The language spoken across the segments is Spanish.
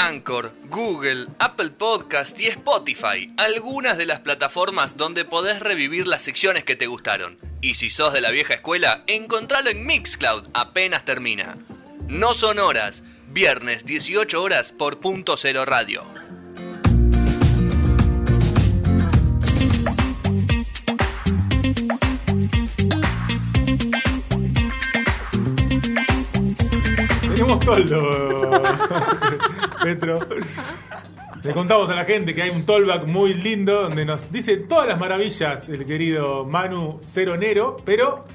Anchor, Google, Apple Podcast y Spotify, algunas de las plataformas donde podés revivir las secciones que te gustaron. Y si sos de la vieja escuela, encontralo en Mixcloud apenas termina. No son horas, viernes 18 horas por punto cero radio. Tenemos toldo, Petro. Le contamos a la gente que hay un tollback muy lindo donde nos dice todas las maravillas el querido Manu Ceronero, pero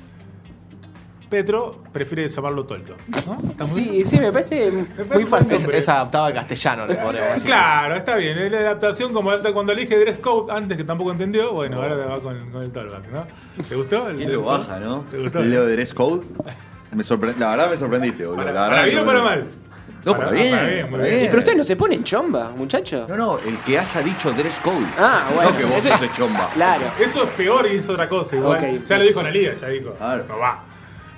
Petro prefiere llamarlo toldo. ¿no? ¿Está muy bien? Sí, sí, me parece muy fácil. Es, es adaptado al castellano, le podemos decir. Claro, está bien. Es la adaptación como cuando elige dress code antes que tampoco entendió. Bueno, ahora te va con, con el tollback, ¿no? ¿Te gustó? el ¿Quién lo baja, no? ¿Te gustó? Leo Dress Code. Me sorpre- La verdad me sorprendiste, boludo. ¿Para, La para verdad bien o para mal? No, Para- para, bien. para bien, para pero usted no se pone en chomba, muchacho. No, no, el que haya dicho Dress Code. Ah, bueno. No que vos sos de chomba. Claro. Eso es peor y es otra cosa igual. Ya lo dijo Analia, ya dijo. Claro. No va.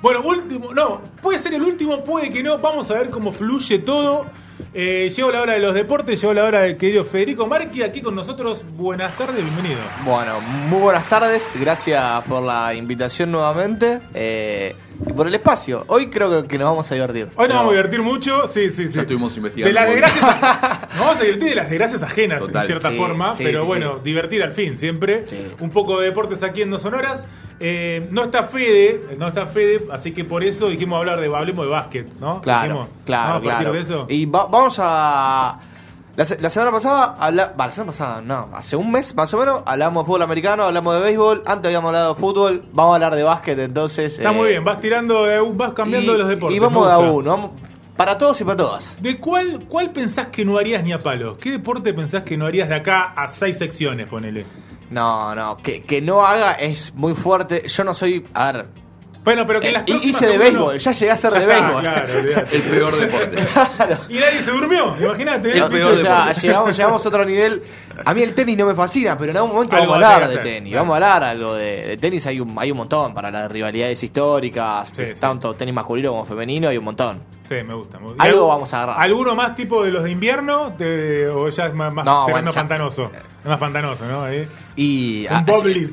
Bueno, último, no, puede ser el último, puede que no. Vamos a ver cómo fluye todo. Eh, llegó la hora de los deportes, llegó la hora del querido Federico Marqui aquí con nosotros. Buenas tardes, bienvenido. Bueno, muy buenas tardes. Gracias por la invitación nuevamente eh, y por el espacio. Hoy creo que, nos vamos a divertir. Hoy nos No, vamos a divertir mucho, sí, sí, sí. Ya estuvimos investigando De las desgracias, nos vamos a divertir de las desgracias ajenas, en cierta Sí, forma, sí, pero sí, bueno, sí. divertir al fin, siempre. Sí. Un poco de deportes aquí en No Sonoras. Eh, no está Fede, no está Fede, así que por eso dijimos hablar de, hablemos de básquet, ¿no? Claro, Dijimos, claro, ¿no? a partir claro. de eso. Y va- vamos a. La, se- la semana pasada, habla, va, la semana pasada, no, hace un mes más o menos, hablamos de fútbol americano, hablamos de béisbol, antes habíamos hablado de fútbol, vamos a hablar de básquet, entonces. Está eh, muy bien, vas tirando, de- vas cambiando y, los deportes. Y vamos de a uno, vamos, para todos y para todas. ¿De cuál, cuál pensás que no harías ni a palos? ¿Qué deporte pensás que no harías de acá a seis secciones, ponele? No, no, que, que no haga es muy fuerte. Yo no soy. A ver. Bueno, pero que eh, las próximas hice de béisbol, ya llegué a ser Ya de está, béisbol. Claro. El peor deporte. Y nadie se durmió, imagínate. El peor ya deporte. llegamos, llegamos a otro nivel. A mí el tenis no me fascina, pero en algún momento Algo vamos a hablar de tenis. claro. Vamos a hablar algo de, de tenis. Hay un, hay un montón para las rivalidades históricas, Sí, sí. tanto tenis masculino como femenino, hay un montón. Sí, me gusta. me gusta. Algo ¿Y algo- vamos a agarrar. ¿Alguno más tipo de los de invierno? De- ¿O ya es más, más No, terreno bueno, ya- pantanoso? Es más pantanoso, ¿no? Ahí. Y. Un ah,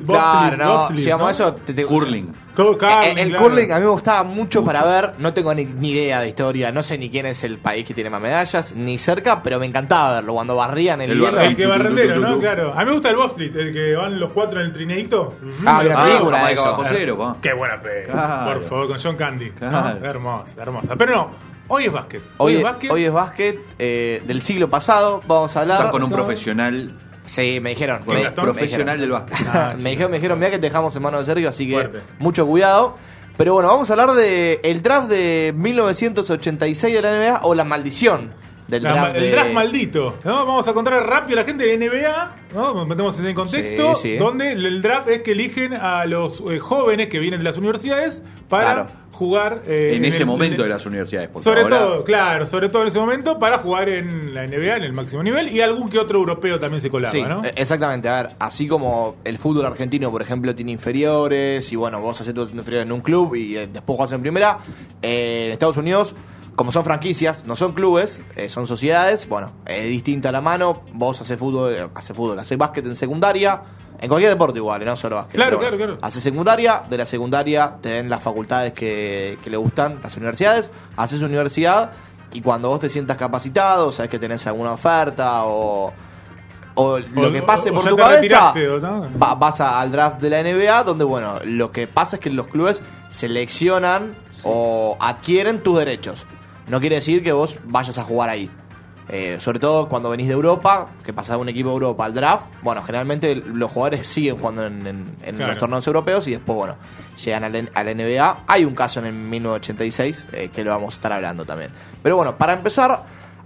Claro, no. bobsled, Llegamos ¿no? a eso. te- te- Curling. Eh, curling, el claro. curling a mí me gustaba mucho para ver, no tengo ni, ni idea de historia, no sé ni quién es el país que tiene más medallas, ni cerca, pero me encantaba verlo cuando barrían el, El hielo. El que barrendero, ¿no? Claro. A mí me gusta el bobsled, el que van los cuatro en el trineito. Ah, la Ah, película bajo cero, pa. Qué buena peli. Claro. Por favor, con John Candy. ¿no? Claro. Hermosa, hermosa. Pero no, hoy es básquet. Hoy, es es- básquet. hoy es básquet eh, del siglo pasado, vamos a hablar. Estás con un profesional. Sí, me dijeron. ¿Quién, me, Gastón? me Profesional dijeron. del básquet. Ah, me dijeron, me dijeron, mira que te dejamos en manos de Sergio, así que Fuerte. mucho cuidado. Pero bueno, vamos a hablar de el draft de 1986 de la NBA o la maldición del La- draft. el de- draft maldito. ¿no? Vamos a contar rápido a la gente de NBA, ¿no? Metemos en contexto, Sí, sí. donde el draft es que eligen a los eh, jóvenes que vienen de las universidades para Claro. Jugar eh, En ese el- momento en el- de las universidades. Sobre ahora- todo, claro, sobre todo en ese momento para jugar en la NBA en el máximo nivel y algún que otro europeo también se colaba, Sí, ¿no? eh, exactamente. A ver, así como el fútbol argentino, por ejemplo, tiene inferiores y bueno, vos haces tus inferiores en un club y eh, después jugás en primera, eh, en Estados Unidos, como son franquicias, no son clubes, eh, son sociedades, bueno, es distinta la mano. Vos haces fútbol, eh, haces fútbol, haces básquet en secundaria, en cualquier deporte igual, eh, no solo básquet. Claro, claro, claro. Haces secundaria, de la secundaria te den las facultades que, que le gustan, las universidades, haces universidad y cuando vos te sientas capacitado, sabes que tenés alguna oferta o o lo O- que pase o por tu cabeza, retiraste, ¿o no? va- vas a- al draft de la NBA, donde, bueno, lo que pasa es que los clubes seleccionan o adquieren tus derechos. No quiere decir que vos vayas a jugar ahí. Eh, sobre todo cuando venís de Europa, que pasás de un equipo de Europa al draft, bueno, generalmente los jugadores siguen jugando en, en- en Claro. los torneos europeos y después, bueno, llegan al, NBA. Hay un caso en el 1986 eh, que lo vamos a estar hablando también. Pero bueno, para empezar,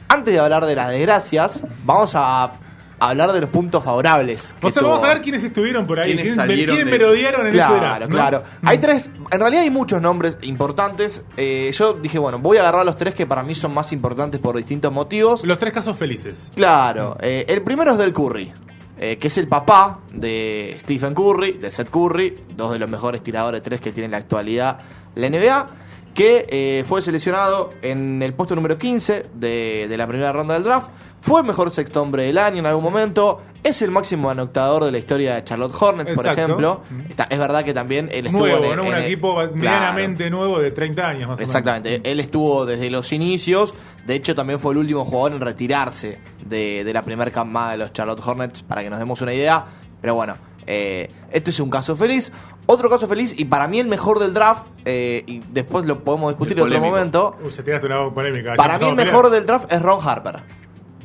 antes de hablar de las desgracias, vamos a hablar de los puntos favorables. O sea, tuvo- vamos a ver quiénes estuvieron por ahí, ¿Quiénes quiénes, salieron quiénes de- merodearon en Claro, ese draft. ¿no? claro. Hay tres, en realidad hay muchos nombres importantes. Eh, yo dije, bueno, voy a agarrar los tres que para mí son más importantes por distintos motivos. Los tres casos felices. Claro, eh, el primero es del Curry, eh, que es el papá de Stephen Curry, de Seth Curry, dos de los mejores tiradores de tres que tiene en la actualidad la NBA. que fue seleccionado en el puesto número 15 de, de la primera ronda del draft. Fue el mejor sexto hombre del año en algún momento. Es el máximo anotador de la historia de Charlotte Hornets, por ejemplo. Mm. Está- es verdad que también él estuvo Nuevo, en- ¿no? Un en- equipo Claro. medianamente nuevo de 30 años más Exactamente, él estuvo desde los inicios, de hecho también fue el último jugador en retirarse de, de la primera camada de los Charlotte Hornets, para que nos demos una idea, pero bueno, eh, este es un caso feliz. Otro caso feliz, y para mí el mejor del draft, eh, y después lo podemos discutir en otro momento, o menos. Uy, se tiraste una polémica. para mí el mejor del draft es Ron Harper.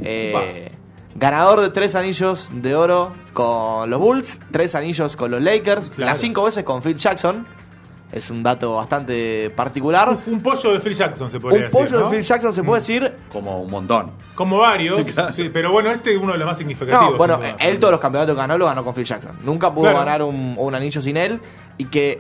Eh, ganador de tres anillos de oro con los Bulls, tres anillos con los Lakers, Claro. las cinco veces con Phil Jackson. Es un dato bastante particular. Un, un pollo de Phil Jackson se podría Un decir. pollo ¿no? Mm. de Phil Jackson se puede decir. Como un montón. Como varios, sí, pero bueno, este es uno de los más significativos. No, bueno, él todos los campeonatos que ganó lo ganó con Phil Jackson. Nunca pudo Claro. ganar un, un anillo sin él. Y que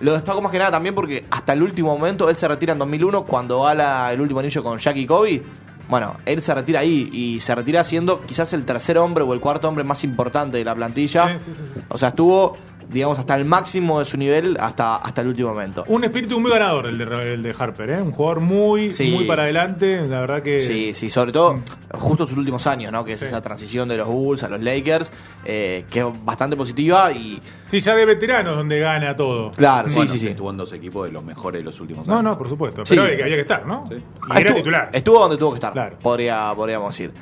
lo destaco más que nada también porque hasta el último momento él se retira en 2001 cuando gana el último anillo con Jackie Kobe. Bueno, él se retira ahí y se retira siendo quizás el tercer hombre o el cuarto hombre más importante de la plantilla. Sí, sí, sí. O sea, estuvo, digamos, hasta el máximo de su nivel hasta, hasta el último momento. Un espíritu muy ganador el de, el de Harper, ¿eh? Un jugador muy, Sí. muy para adelante, la verdad que... Sí, sí, sobre todo justo sus últimos años, ¿no? Que es esa transición de los Bulls a los Lakers, eh, que es bastante positiva y... Sí, ya de veteranos donde gana todo. Claro, Bueno, sí, sí, sí. Estuvo en dos equipos de los mejores de los últimos No, años. no, por supuesto. Sí. Pero había que estar, ¿no? Sí. Y Ah, era estuvo, titular. Estuvo donde tuvo que estar, Claro. podría, podríamos decir.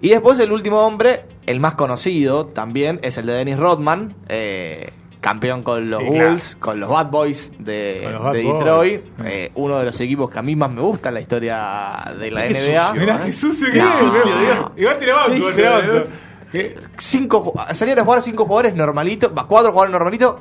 Y después el último hombre, el más conocido también, es el de Dennis Rodman, eh, campeón con los Sí, claro. Bulls, con los Bad Boys de, Con los Bad de Boys. Detroit, Mm. eh, uno de los equipos que a mí más me gusta en la historia de la Qué NBA. sucio, Mirá ¿eh? qué sucio que No, es. sucio. Igual la banco, te la banco. ¿Qué? cinco salían a jugar cinco jugadores normalitos, cuatro jugadores normalitos,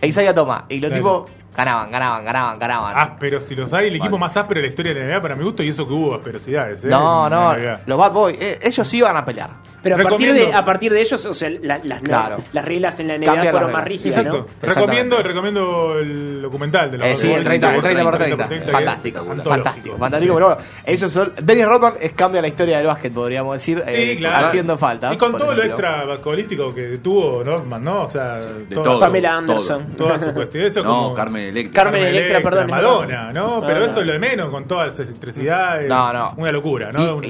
e Isaiah Toma. Y los Claro. tipos ganaban, ganaban, ganaban, ganaban. Ásperos, si los hay, el equipo más áspero de la historia de la NBA para mi gusto, y eso que hubo asperosidades, ¿eh? no, no, los Bad Boys, eh, ellos sí iban a pelear. Pero a partir, de, a partir de ellos, o sea, la- las, Claro. las reglas en la NBA Cambian fueron más rígidas, Exacto. ¿no? Recomiendo, recomiendo el documental de la Eh, sí, el 30, el 30 por 30. que es Fantástico, antológico. fantástico, fantástico. Pero bueno, ellos son. Dennis Rodman cambia la historia del básquet, podríamos decir, Sí, eh, claro. haciendo falta. Y con todo lo extra basquetbolístico que tuvo Norman, ¿no? O sea, toda, todo. Pamela Anderson. toda su cuestión. Eso No, como Carmen Electra. Carmen Electra, perdón, Madonna, ¿no? Ah. Pero eso es lo de menos con todas las electricidades. No, no. Una locura, ¿no?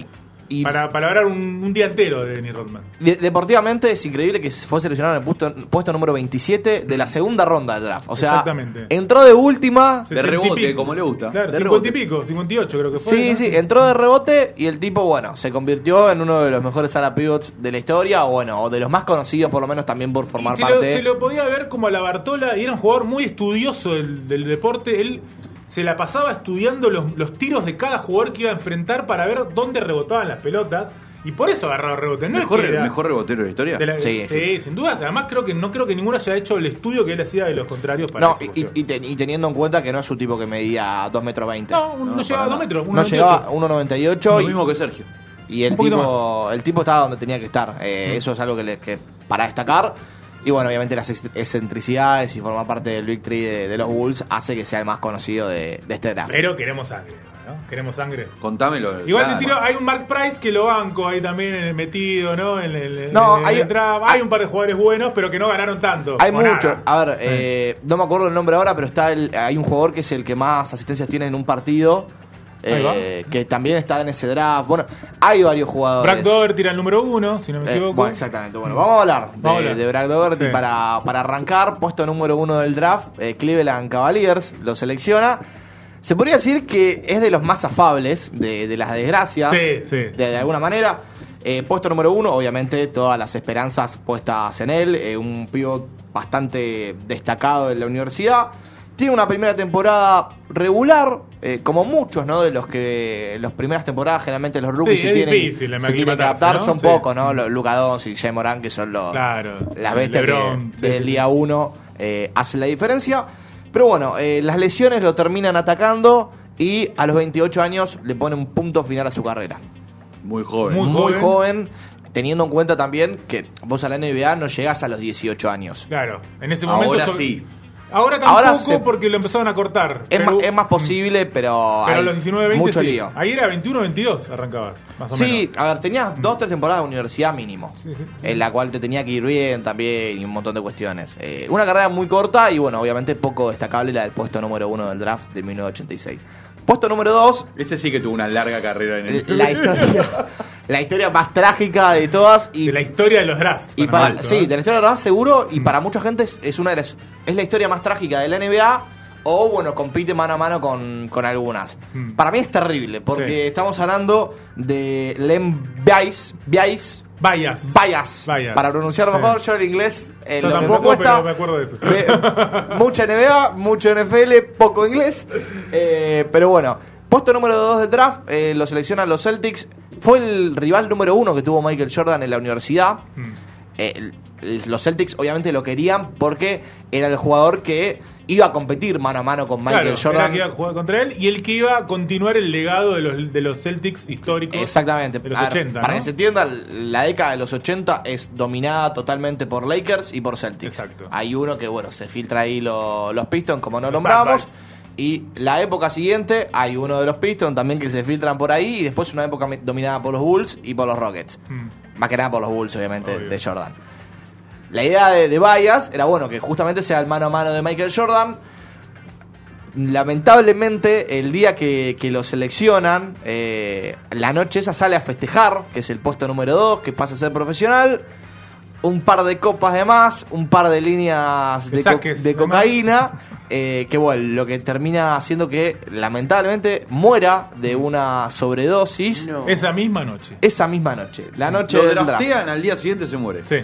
Y- y- y- para, para hablar un, un día entero de Dennis Rodman. De- deportivamente es increíble que fue seleccionado en el puesto, puesto número 27 de la segunda ronda del draft. O sea, Exactamente. entró de última. De 60 y rebote, pico. como le gusta. Claro, De 50 y rebote. pico, 58 creo que fue. Sí, ¿no? sí, entró de rebote y el tipo, bueno, se convirtió en uno de los mejores ala pivots de la historia, o bueno, o de los más conocidos por lo menos también por formar Y se, lo, parte. se lo podía ver como a la Bartola y era un jugador muy estudioso del, del deporte. Él se la pasaba estudiando los, los tiros de cada jugador que iba a enfrentar para ver dónde rebotaban las pelotas. Y por eso agarraba rebotes. No ¿Mejor, es que ¿Mejor rebotero de la historia? de la- Sí, sí, sin duda. Además, creo que no creo que ninguno haya hecho el estudio que él hacía de los contrarios para No, y, cuestión. y ten- y teniendo en cuenta que no es un tipo que medía 2 metros 20. No, no, No, llegaba a para 2 metros. no 1,98. llegaba a 1.98 Lo y, mismo que Sergio. y el tipo el tipo estaba donde tenía que estar. Eh, Eso es algo que, le- que para destacar. Y bueno, obviamente las ex- excentricidades y formar parte del Victory de, de los Bulls hace que sea el más conocido de, de este draft. Pero queremos sangre, ¿no? Queremos sangre. Contámelo. Igual Nada te tiro, hay un Mark Price que lo banco ahí también metido, ¿no? En el, en No, el- hay- en el draft. hay un par de jugadores buenos, pero que no ganaron tanto. Hay o mucho. nada. A ver, eh, no me acuerdo el nombre ahora, pero está el- hay un jugador que es el que más asistencias tiene en un partido. Eh, que también está en ese draft. Bueno, hay varios jugadores. Brad Dover tira el número uno, si no me Eh, equivoco. bueno, exactamente. Bueno, vamos a hablar de, Vamos a hablar. de Brad Doherty Sí. para, para arrancar. Puesto número uno del draft, eh, Cleveland Cavaliers lo selecciona. Se podría decir que es de los más afables de, de las desgracias. Sí, sí. De, de alguna manera. Eh, puesto número uno, obviamente todas las esperanzas puestas en él. eh, un pivot bastante destacado en la universidad. Tiene una primera temporada regular, eh, como muchos, ¿no? De los que las primeras temporadas generalmente los rookies Sí, se, es tienen, difícil se tienen que adaptar, ¿no? son Sí. pocos, ¿no? Los Luka Doncic y Jay Moran, que son los, Claro. las bestias LeBron, que sí, desde sí, el día uno eh, hacen la diferencia. Pero bueno, eh, las lesiones lo terminan atacando y a los 28 años le pone un punto final a su carrera. Muy joven. Muy Muy, joven. joven. teniendo en cuenta también que vos a la NBA no llegás a los 18 años. Claro, en ese momento. Ahora sí. Ahora tampoco Ahora se- porque lo empezaron a cortar. Es, pero, más, es más posible, pero, pero hay los 19, 20 mucho sí. lío. Ahí era 21, 22 arrancabas, más o Sí, menos. a ver, tenías dos, tres temporadas de universidad mínimo, Sí, sí. en la cual te tenía que ir bien también y un montón de cuestiones. Eh, una carrera muy corta y bueno, obviamente poco destacable la del puesto número uno del draft de 1986. Puesto número dos, Ese sí que tuvo una larga carrera en el la historia, la historia más trágica de todas y De la historia de los drafts. Y para sí, ¿eh? de la historia del draft seguro, y para mucha gente es, es una de las, es la historia más trágica de la NBA, o bueno, compite mano a mano con, con algunas. Mm. Para mí es terrible, porque Sí. estamos hablando de Len Bias, Bias, Vayas. Bias. para pronunciarlo Sí. mejor, yo el inglés eh, Yo lo que me tampoco, cuesta. pero me acuerdo de eso. Eh, mucha NBA, mucho NFL, poco inglés. Eh, pero bueno, puesto número 2 del draft, eh, lo seleccionan los Celtics. Fue el rival número uno que tuvo Michael Jordan en la universidad. Mm. Eh, los Celtics obviamente lo querían porque era el jugador que iba a competir mano a mano con Michael Claro, Jordan. era que iba a jugar contra él y el que iba a continuar el legado de los, de los Celtics históricos. Exactamente. De los ver, 80. para ¿no? que se entienda, la década de los 80 es dominada totalmente por Lakers y por Celtics. Exacto. Hay uno que, bueno, se filtra ahí lo- los Pistons, como no Los nombramos. Y la época siguiente hay uno de los Pistons también que se filtran por ahí. Y después una época mi- dominada por los Bulls y por los Rockets. Mm. Más que nada por los Bulls, obviamente, Obvio. de Jordan. La idea de, de Bias era, bueno, que justamente sea el mano a mano de Michael Jordan. Lamentablemente, el día que, que lo seleccionan, eh, la noche esa sale a festejar, que es el puesto número 2, que pasa a ser profesional. Un par de copas de más, un par de líneas De co- cocaína. eh, que bueno, lo que termina haciendo que lamentablemente muera de una sobredosis No. Esa misma noche. esa misma noche. La noche Lo del draftean, al día siguiente se muere. Sí.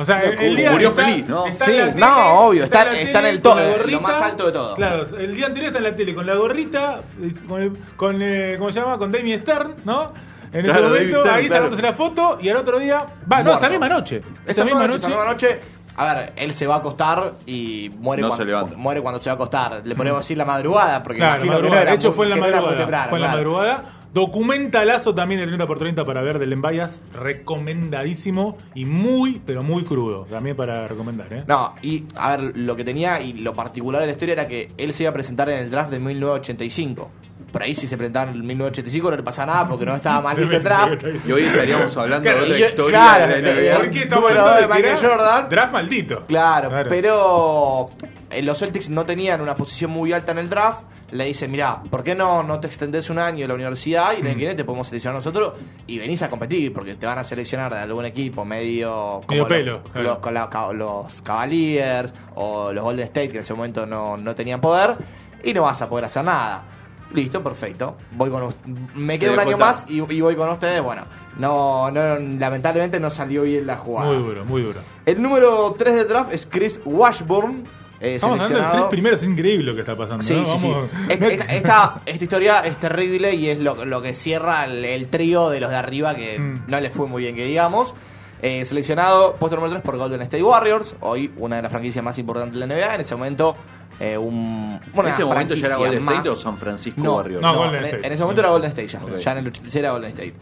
O sea, el, el día Murió está- feliz, ¿no? está Sí, la no, obvio, está- la está en el to- con la lo más alto de todo. Claro, el día anterior está en la tele con la gorrita, con, el, con eh, ¿cómo se llama? Con Damien Stern, ¿no? En ese momento, Stern, ahí claro. sacándose la foto y al otro día. Va, no, esa misma noche. Esa misma noche, esa misma noche, a ver, él se va a acostar y muere, No cuando, se levanta. muere cuando se va a acostar. Le podemos decir la madrugada, porque Claro, imagino que no madrugada. era de hecho muy- fue en la madrugada. temprano, fue en la madrugada. Documentalazo también de 30 por 30 para ver del Envayas. Recomendadísimo y muy, pero muy crudo. También para recomendar, ¿eh? No, y a ver, lo que tenía y lo particular de la historia era que él se iba a presentar en el draft de 1985. Por ahí si se presentaba en el 1985 no le pasaba nada porque no estaba maldito el draft. Y hoy estaríamos hablando Claro, de otra yo- historia claro, de la. ¿Por qué estamos Número hablando de Michael Jordan. Draft maldito. Claro, pero eh, los Celtics no tenían una posición muy alta en el draft. Le dice, mira, ¿por qué no, no te extendés un año en la universidad y el año que viene te podemos seleccionar nosotros y venís a competir? Porque te van a seleccionar de algún equipo medio... Medio lo- pelo, los- claro. los Cavaliers o los Golden State que en ese momento no, no tenían poder y no vas a poder hacer nada. Listo, perfecto. Voy con me quedo un año más y, y voy con ustedes. Bueno, no, no, lamentablemente no salió bien la jugada. Muy duro, muy duro. El número 3 del draft es Chris Washburn. Eh, Estamos hablando de los tres primeros, es increíble lo que está pasando. Sí, ¿no? sí, sí. Esta, esta- historia es terrible y es lo, lo que cierra el, el trío de los de arriba que Mm. no les fue muy bien, que digamos. Eh, seleccionado puesto número 3 por Golden State Warriors, hoy una de las franquicias más importantes de la NBA. En ese momento, eh, un, ¿En una ese momento ya era Golden State o San Francisco no, Warriors? No, no, Golden en, State. en ese momento era Golden State ya. Ya en el 86 era Golden State.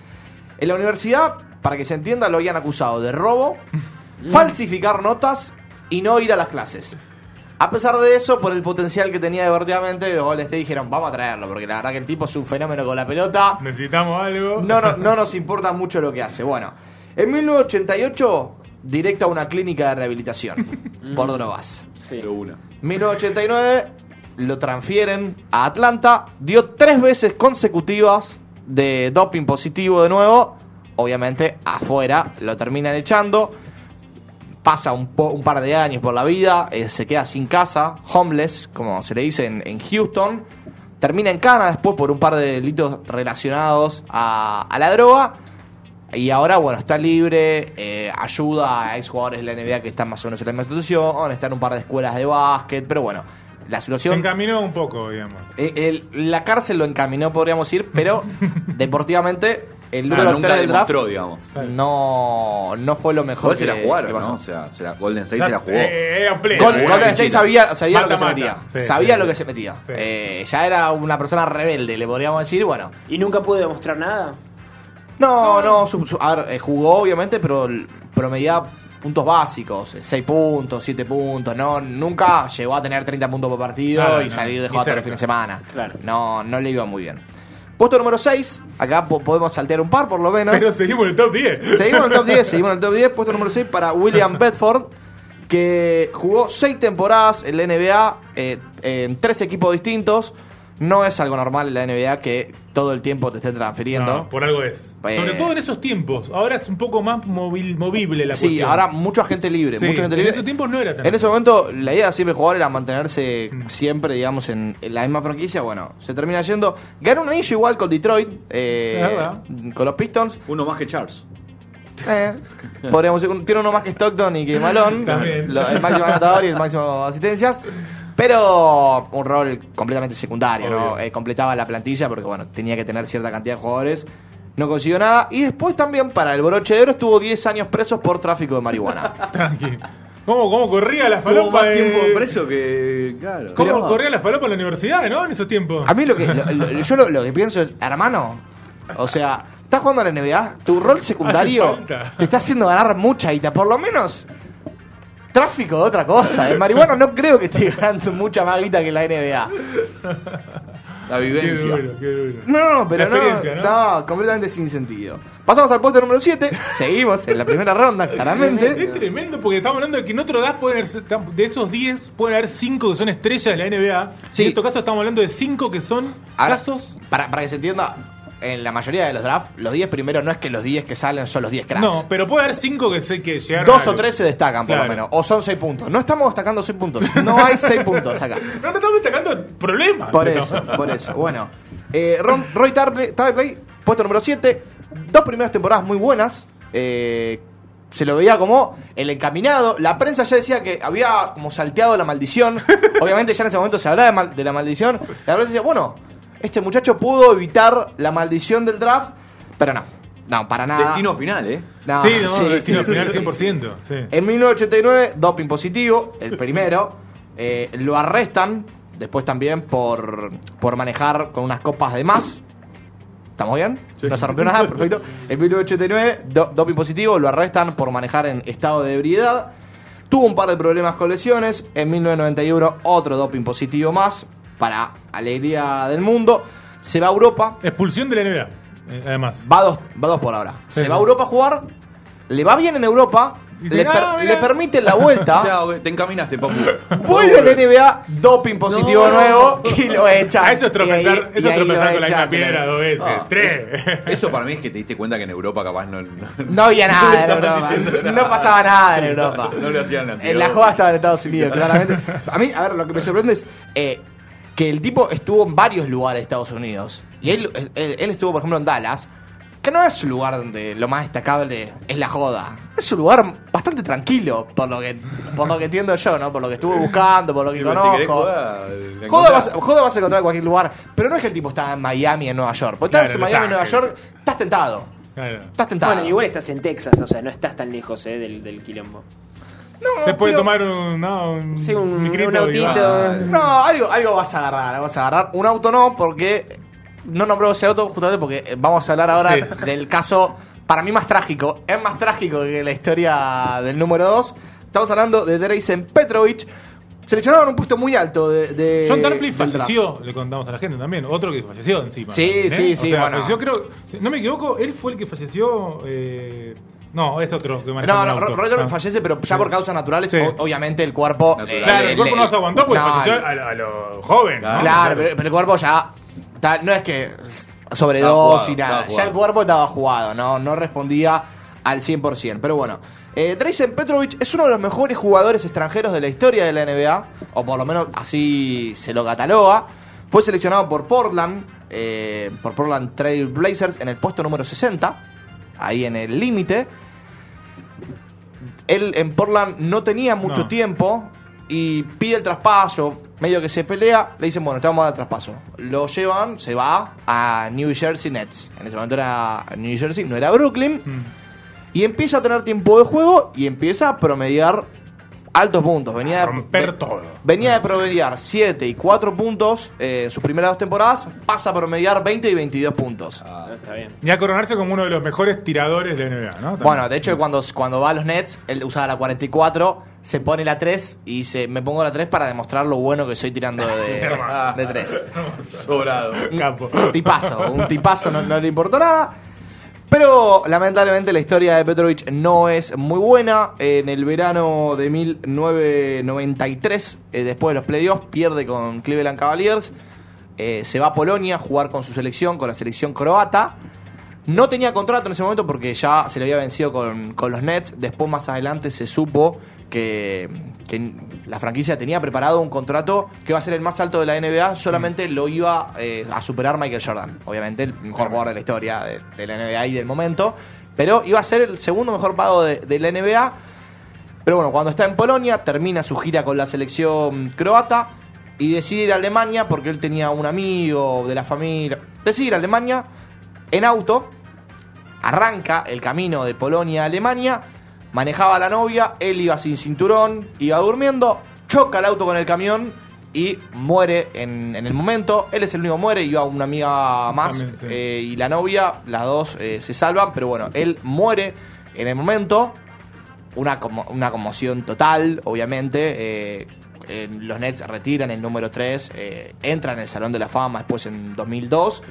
En la universidad, para que se entienda, lo habían acusado de robo, falsificar notas y no ir a las clases. A pesar de eso, por el potencial que tenía deportivamente, los Golden State dijeron, vamos a traerlo, porque la verdad que el tipo es un fenómeno con la pelota. Necesitamos algo. No, no, no nos importa mucho lo que hace. Bueno, en 1988, directo a una clínica de rehabilitación por drogas. Sí. De una. 1989 lo transfieren a Atlanta, dio tres veces consecutivas de doping positivo de nuevo, obviamente afuera, lo terminan echando, pasa un, po- un par de años por la vida, eh, se queda sin casa, homeless, como se le dice en, en Houston, termina en cana después por un par de delitos relacionados a, a la droga. Y ahora, bueno, está libre, eh, ayuda a exjugadores de la NBA que están más o menos en la misma institución, está en un par de escuelas de básquet, pero bueno, la Se situación... encaminó un poco, digamos. Eh, el- la cárcel lo encaminó, podríamos decir, pero deportivamente el Ah, número nunca 3 del draft demostró, digamos. no, no fue lo mejor Igual se la que- jugaron, que pasó. ¿no? O sea, se la- Golden State se la jugó. Eh, pleno. Gol- eh. Golden en State sabía, sabía lo que se metía. Sí, sabía sí. lo que se metía. Sí. Eh, ya era una persona rebelde, le podríamos decir. Bueno, Y nunca pude demostrar nada. no, no, su- su- a ver, eh, jugó obviamente, pero promediaba puntos básicos, 6 puntos, 7 puntos, no, nunca llegó a tener 30 puntos por partido Claro, y no, salir de joda todo el fin de semana. Claro. No, no le iba muy bien. Puesto número 6, acá po- podemos saltear un par por lo menos. Pero seguimos en el top 10. Seguimos en el top 10, seguimos en el top 10, puesto número 6 para William Bedford, que jugó 6 temporadas en la NBA, eh, en tres equipos distintos. No es algo normal en la NBA que todo el tiempo te estén transfiriendo. No, por algo es. Eh. Sobre todo en esos tiempos. Ahora es un poco más móvil, movible la sí, cuestión. ahora mucha gente libre, Sí, mucha gente en esos tiempos no era tan En ese momento la idea siempre de jugar era mantenerse Mm. siempre, digamos, en, en la misma franquicia. Bueno, se termina yendo. Ganó un anillo igual con Detroit, eh, Es verdad. con los Pistons. Uno más que Charles. Eh, podríamos decir, tiene uno más que Stockton y que Malone. Lo- el máximo anotador y el máximo asistencias. Pero un rol completamente secundario, ¿no? Eh, completaba la plantilla porque, bueno, tenía que tener cierta cantidad de jugadores. No consiguió nada. Y después también para el broche de oro estuvo 10 años presos por tráfico de marihuana. Tranqui. ¿Cómo, ¿Cómo corría la falopa? más de- tiempo preso que. Claro. ¿Cómo Pero- corría la falopa en la universidad, no? En esos tiempos. A mí lo que lo- lo- yo lo, lo que pienso es, hermano, o sea, estás jugando a la NBA, tu rol secundario te está haciendo ganar mucha guita, por lo menos tráfico de otra cosa. El marihuana no creo que esté ganando mucha más guita que la NBA. La Qué vivencia. duro, qué duro. No, no, pero no, experiencia, no, completamente sin sentido. Pasamos al puesto número 7, seguimos en la primera ronda, claramente. Es tremendo porque estamos hablando de que en otro DAS pueden haber, de esos 10 pueden haber 5 que son estrellas de la NBA. Sí. En este caso estamos hablando de 5 que son Ahora, casos. para, para que se entienda, en la mayoría de los drafts, los 10 primeros no es que los 10 que salen son los 10 cracks. No, pero puede haber 5 que sé que llegaron Dos o tres se destacan, por Claro. lo menos. O son 6 puntos. No estamos destacando 6 puntos. No hay 6 puntos acá. No, no estamos destacando problemas. Por No. eso, por eso. Bueno, eh, Ron- Roy Tarpley, Tarpley, puesto número 7. Dos primeras temporadas muy buenas. Eh, se lo veía como el encaminado. La prensa ya decía que había como salteado la maldición. Obviamente ya en ese momento se hablaba de, mal- de la maldición. La prensa decía, bueno, este muchacho pudo evitar la maldición del draft, pero no. No, para nada. Destino final, ¿eh? No, Sí, no, sí, destino sí, final sí, 100%. Sí. en 1989, doping positivo, el primero. eh, lo arrestan después también por, por manejar con unas copas de más. ¿Estamos bien? No se rompió nada, perfecto. En 1989, do- doping positivo, lo arrestan por manejar en estado de ebriedad. Tuvo un par de problemas con lesiones. En 1991, otro doping positivo más. Para alegría del mundo. Se va a Europa. Expulsión de la NBA. eh, además. Va dos, va dos por ahora. Sí, Se sí. va a Europa a jugar. Le va bien en Europa. Dice, le, "No, per- mira". le permiten la vuelta. Te encaminaste, papu. Vuelve a la NBA, doping positivo No. nuevo y lo echa. Ah, eso es Y ahí- tropezar, y eso es ahí lo tropezar con la misma piedra dos veces. Ah, Tres. Eso para mí es que te diste cuenta que en Europa capaz no. No, No había nada en Europa. No pasaba nada en Europa. no le hacían la En la joda estaba en Estados Unidos, claramente. A mí, a ver, lo que me sorprende es eh, que el tipo estuvo en varios lugares de Estados Unidos. Y él, él, él estuvo, por ejemplo, en Dallas, que no es un lugar donde lo más destacable es la joda. Es un lugar bastante tranquilo, por lo que, por lo que entiendo yo, ¿no? Por lo que estuve buscando, por lo que Si conozco. joda, Joda vas, encontrás. joda vas a encontrar en cualquier lugar, pero no es que el tipo está en Miami, en Nueva York. Porque estás en Miami, en Nueva. York, estás tentado. Claro. Estás tentado. Bueno, igual estás en Texas, o sea, no estás tan lejos eh, del, del quilombo. No, Se puede pero- tomar un, no, un, Sí, un- micrito un y va. autito. No, algo, algo vas a agarrar, algo vas a agarrar. Un auto no, porque no nombró ese auto justamente porque eh, vamos a hablar ahora Sí. del caso para mí más trágico. Es más trágico que la historia del número 2. Estamos hablando de Dreisen Petrovic. Seleccionado en un puesto muy alto de. de John Tarpley draft. falleció, le contamos a la gente también. Otro que falleció encima. Sí, ¿eh? sí, O sí, sea, bueno. falleció, creo. si No me equivoco, él fue el que falleció. eh, no, es otro que No, no. Roger fallece, pero ya por causas naturales, Sí. o- obviamente el cuerpo. Natural. Claro, le- el cuerpo le- no se aguantó porque no, falleció a, a lo joven. ¿no? Claro, pero, pero el cuerpo ya. no es que sobre Estaba dos jugado, y nada. estaba Ya jugado. el cuerpo estaba jugado, no, no respondía al 100%. Pero bueno, eh, Dreisen Petrovic es uno de los mejores jugadores extranjeros de la historia de la NBA, o por lo menos así se lo cataloga. Fue seleccionado por Portland, eh, por Portland Trail Blazers en el puesto número 60, ahí en el límite. Él en Portland no tenía mucho No. tiempo y pide el traspaso, medio que se pelea, le dicen, bueno, te vamos a dar el traspaso. Lo llevan, se va a New Jersey Nets. En ese momento era New Jersey, no era Brooklyn. Mm. Y empieza a tener tiempo de juego y empieza a promediar altos puntos. Venía A de, romper ve- todo. Venía de promediar 7 y 4 puntos eh, en sus primeras dos temporadas, pasa a promediar 20 y 22 puntos. Ah, está bien. Y a coronarse como uno de los mejores tiradores de la NBA, ¿no? También. Bueno, de hecho, cuando, cuando va a los Nets, él usaba la 44, se pone la 3 y dice, me pongo la 3 para demostrar lo bueno que soy tirando de, de 3. Sobrado. Capo. Un tipazo, un tipazo, no, no le importó nada. Pero lamentablemente la historia de Petrovic no es muy buena. En el verano de 1993, eh, después de los playoffs, pierde con Cleveland Cavaliers. Eh, se va a Polonia a jugar con su selección, con la selección croata. No tenía contrato en ese momento porque ya se le había vencido con, con los Nets. Después, más adelante, se supo que, que la franquicia tenía preparado un contrato que iba a ser el más alto de la NBA. Solamente lo iba eh, a superar Michael Jordan. Obviamente, el mejor jugador de la historia de, de la NBA y del momento. Pero iba a ser el segundo mejor pago de, de la NBA. Pero bueno, cuando está en Polonia, termina su gira con la selección croata y decide ir a Alemania porque él tenía un amigo de la familia. Decide ir a Alemania en auto, arranca el camino de Polonia a Alemania, manejaba a la novia, él iba sin cinturón, iba durmiendo, choca el auto con el camión y muere en, en el momento. Él es el único que muere, iba una amiga más También, sí. eh, y la novia, las dos eh, se salvan, pero bueno, él muere en el momento una, como- una conmoción total, obviamente. eh, los Nets retiran el número 3, eh, entran en el Salón de la Fama después en 2002.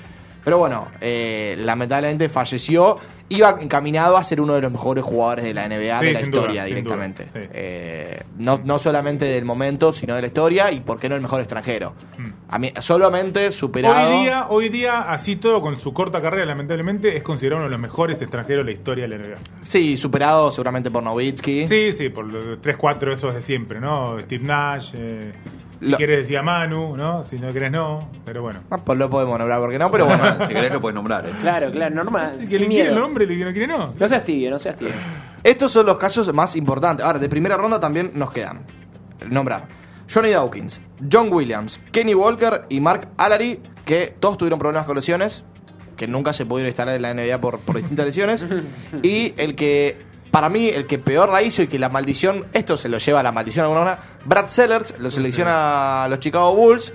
Pero bueno, eh, lamentablemente falleció. Iba encaminado a ser uno de los mejores jugadores de la NBA Sí, de la duda, historia directamente. duda, sí. Eh, no, no solamente del momento, sino de la historia y por qué no el mejor extranjero. Mm. A mí, solamente superado. Hoy día, hoy día, así todo, con su corta carrera, lamentablemente, es considerado uno de los mejores extranjeros de la historia de la NBA. Sí, superado seguramente por Nowitzki. Sí, sí, por los 3-4 esos de siempre, ¿no? Steve Nash, eh, si Lo- querés decía Manu, ¿no? Si no querés, no. Pero bueno. Ah, pues lo podemos nombrar porque no, pero bueno. Si querés lo puedes nombrar, ¿eh? Claro, claro, normal. Si que sin le quiere el nombre, el que no quiere, no. No seas tibio, no seas tibio. Estos son los casos más importantes. Ahora, de primera ronda también nos quedan. Nombrar. Johnny Dawkins, John Williams, Kenny Walker y Mark Allary, que todos tuvieron problemas con lesiones, que nunca se pudieron instalar en la NBA por, por distintas lesiones. Y el que, para mí, el que peor la hizo y que la maldición, esto se lo lleva a la maldición alguna hora, Brad Sellers, lo selecciona a los Chicago Bulls.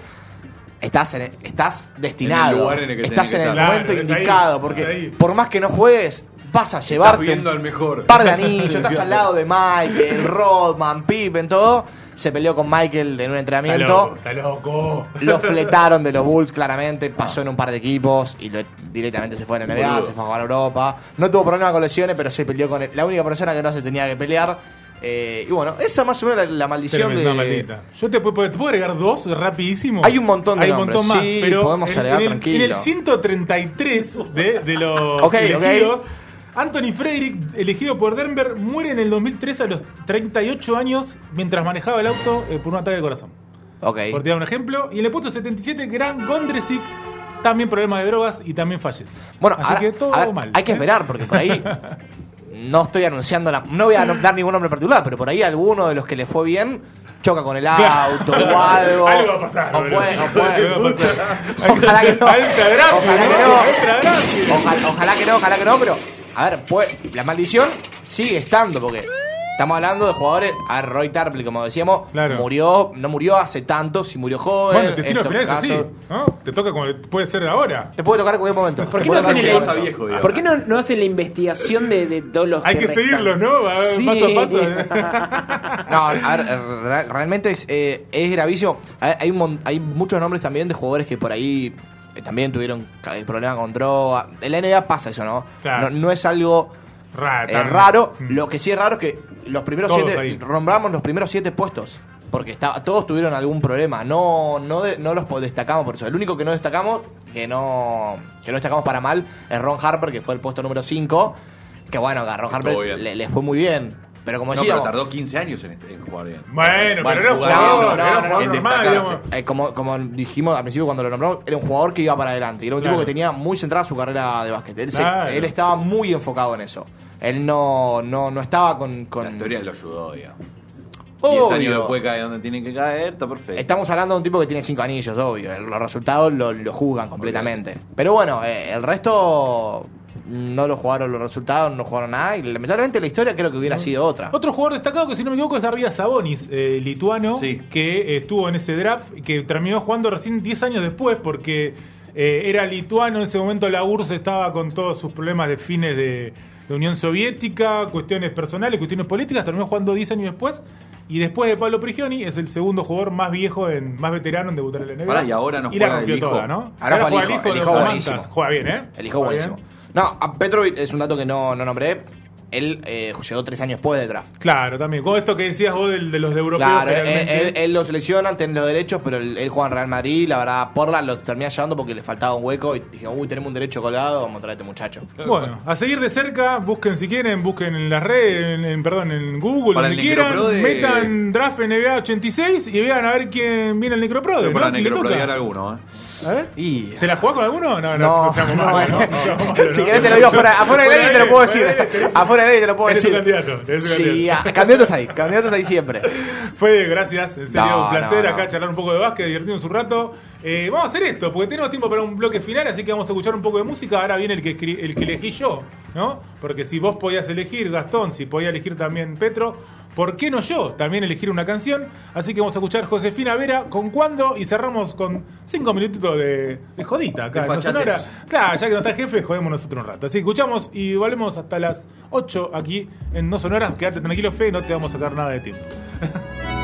Estás, en- estás destinado. En el lugar en el que estás en el estar. momento Claro, es ahí, indicado. porque por más que no juegues, vas a llevarte viendo un al mejor. par de anillos, estás al lado de Michael, Rodman, Pippen, todo. Se peleó con Michael en un Está entrenamiento. loco, está loco. Lo fletaron de los Bulls, claramente. Pasó en un par de equipos y lo- directamente se fue a la NBA, Boludo. se fue a jugar a Europa. No tuvo problema con lesiones, pero se peleó con el- la única persona que no se tenía que pelear. Eh, y bueno, esa más o menos la, la maldición de. maldita. Yo te puedo, te puedo agregar dos rapidísimo. Hay un montón de Hay un nombres, montón más. sí, pero podemos en, agregar en el, tranquilo. en el 133 de, de los Ok, elegidos, Anthony Frederick, elegido por Denver, muere en el 2003 a los 38 años mientras manejaba el auto eh, por un ataque al corazón. Ok. Por dar un ejemplo. Y en el puesto 77, Gran Gondresic, también problema de drogas y también fallece. Bueno, Así ahora- que todo ahora mal. hay que ¿eh? esperar, porque por ahí. No estoy anunciando la. No voy a dar ningún nombre particular, pero por ahí alguno de los que le fue bien choca con el auto o algo. Algo va a pasar, O boludo. puede, o puede. Algo va a pasar. Ojalá que no. Alta gracia, Ojalá que ¿no? no. Alta gracia. Ojalá, ojalá que no, ojalá que no, pero. A ver, pues, la maldición sigue estando, porque estamos hablando de jugadores. A ver, Roy Tarpley, como decíamos, Claro. murió, no murió hace tanto, si murió joven. Bueno, el destino estos final es así, ¿no? Te toca como puede ser ahora. Te puede tocar en cualquier momento. ¿Por Te qué no hacen tocar el, en vas cualquier a viejo, digamos. ¿Por qué no, no hacen la investigación de, de todos los Hay que seguirlos, ¿no? Va, Sí. Paso a paso. ¿eh? No, a ver, re- realmente es, eh, es gravísimo. A ver, hay, un mon- hay muchos nombres también de jugadores que por ahí también tuvieron ca- problemas con droga. En la NBA pasa eso, ¿no? Claro. No, no es algo Raro, eh, raro. Mm. Lo que sí es raro es que los primeros Todos siete, ahí. nombramos los primeros siete puestos. Porque está- todos tuvieron algún problema. No, no, de- no los destacamos por eso. El único que no destacamos, que no, que no destacamos para mal, es Ron Harper, que fue el puesto número 5. Que bueno, a Ron Harper le fue muy bien. Pero como No, pero tardó 15 años en, en jugar bien. Bueno, pero era un jugador, no, era no, un no, normal. Eh, como, como dijimos al principio cuando lo nombramos, era un jugador que iba para adelante. y Era un Claro. tipo que tenía muy centrada su carrera de básquet. Él, se- Claro. él estaba muy enfocado en eso. Él no, no, no estaba con. con- La historia lo ayudó, digamos. Obvio. 10 años después cae donde tienen que caer, está perfecto. Estamos hablando de un tipo que tiene cinco anillos, obvio. Los resultados lo, lo juzgan completamente. Pero bueno, eh, el resto no lo jugaron los resultados, no jugaron nada. Y lamentablemente la historia creo que hubiera sido otra. Otro jugador destacado que si no me equivoco es Arvia Sabonis, eh, lituano, Sí. que eh, estuvo en ese draft, que terminó jugando recién 10 años después porque eh, era lituano, en ese momento la URSS estaba con todos sus problemas de fines de, de Unión Soviética, cuestiones personales, cuestiones políticas, terminó jugando 10 años después. Y después de Pablo Prigioni, es el segundo jugador más viejo, en, más veterano en debutar en la NBA. Pará, y ahora no Y la juega el hijo. toda, ¿no? Ahora juega el hijo, el buenísimo. Juega bien, ¿eh? El hijo Juega buenísimo. bien. No, a Petrovic es un dato que no, no nombré. Él eh, llegó tres años después del draft. Claro, también. Con esto que decías vos del- de, los de europeos, Claro, él, generalmente. él- él lo seleccionan, tiene los derechos, pero él, él juega en Real Madrid. La verdad, Portland lo termina llevando porque le faltaba un hueco. Y dijeron, uy, tenemos un derecho colgado, vamos a traer a este muchacho. Bueno, a seguir de cerca, busquen si quieren, busquen en las redes, en, en- perdón, en Google, Para donde quieran, de- metan draft NBA 86 y vean a ver quién viene el Necroprode, ¿no? para ¿Quién le toca? alguno, ¿eh? A ver. Y... ¿Te la jugás con alguno? No, no, No, estamos no, mal, no. ¿no? Si querés te lo digo afuera, afuera del aire te lo puedo decir. Afuera te lo puedo decir. candidato, un Sí, candidato. a- candidatos ahí, candidatos ahí siempre. Fue, gracias, en serio, No, un placer no, no. acá charlar un poco de básquet, divertirnos un rato. Eh, vamos a hacer esto, porque tenemos tiempo para un bloque final, así que vamos a escuchar un poco de música. Ahora viene el que, el que elegí yo, ¿no? Porque si vos podías elegir, Gastón, si podía elegir también Petro, ¿por qué no yo también elegir una canción? Así que vamos a escuchar Josefina Vera con cuándo y cerramos con cinco minutitos de, de jodita acá De en. Sonora. Claro, ya que no está el jefe, jodemos nosotros un rato. Así que escuchamos y volvemos hasta las 8 aquí en No Sonoras. Quédate tranquilo, Fe, no te vamos a sacar nada de tiempo.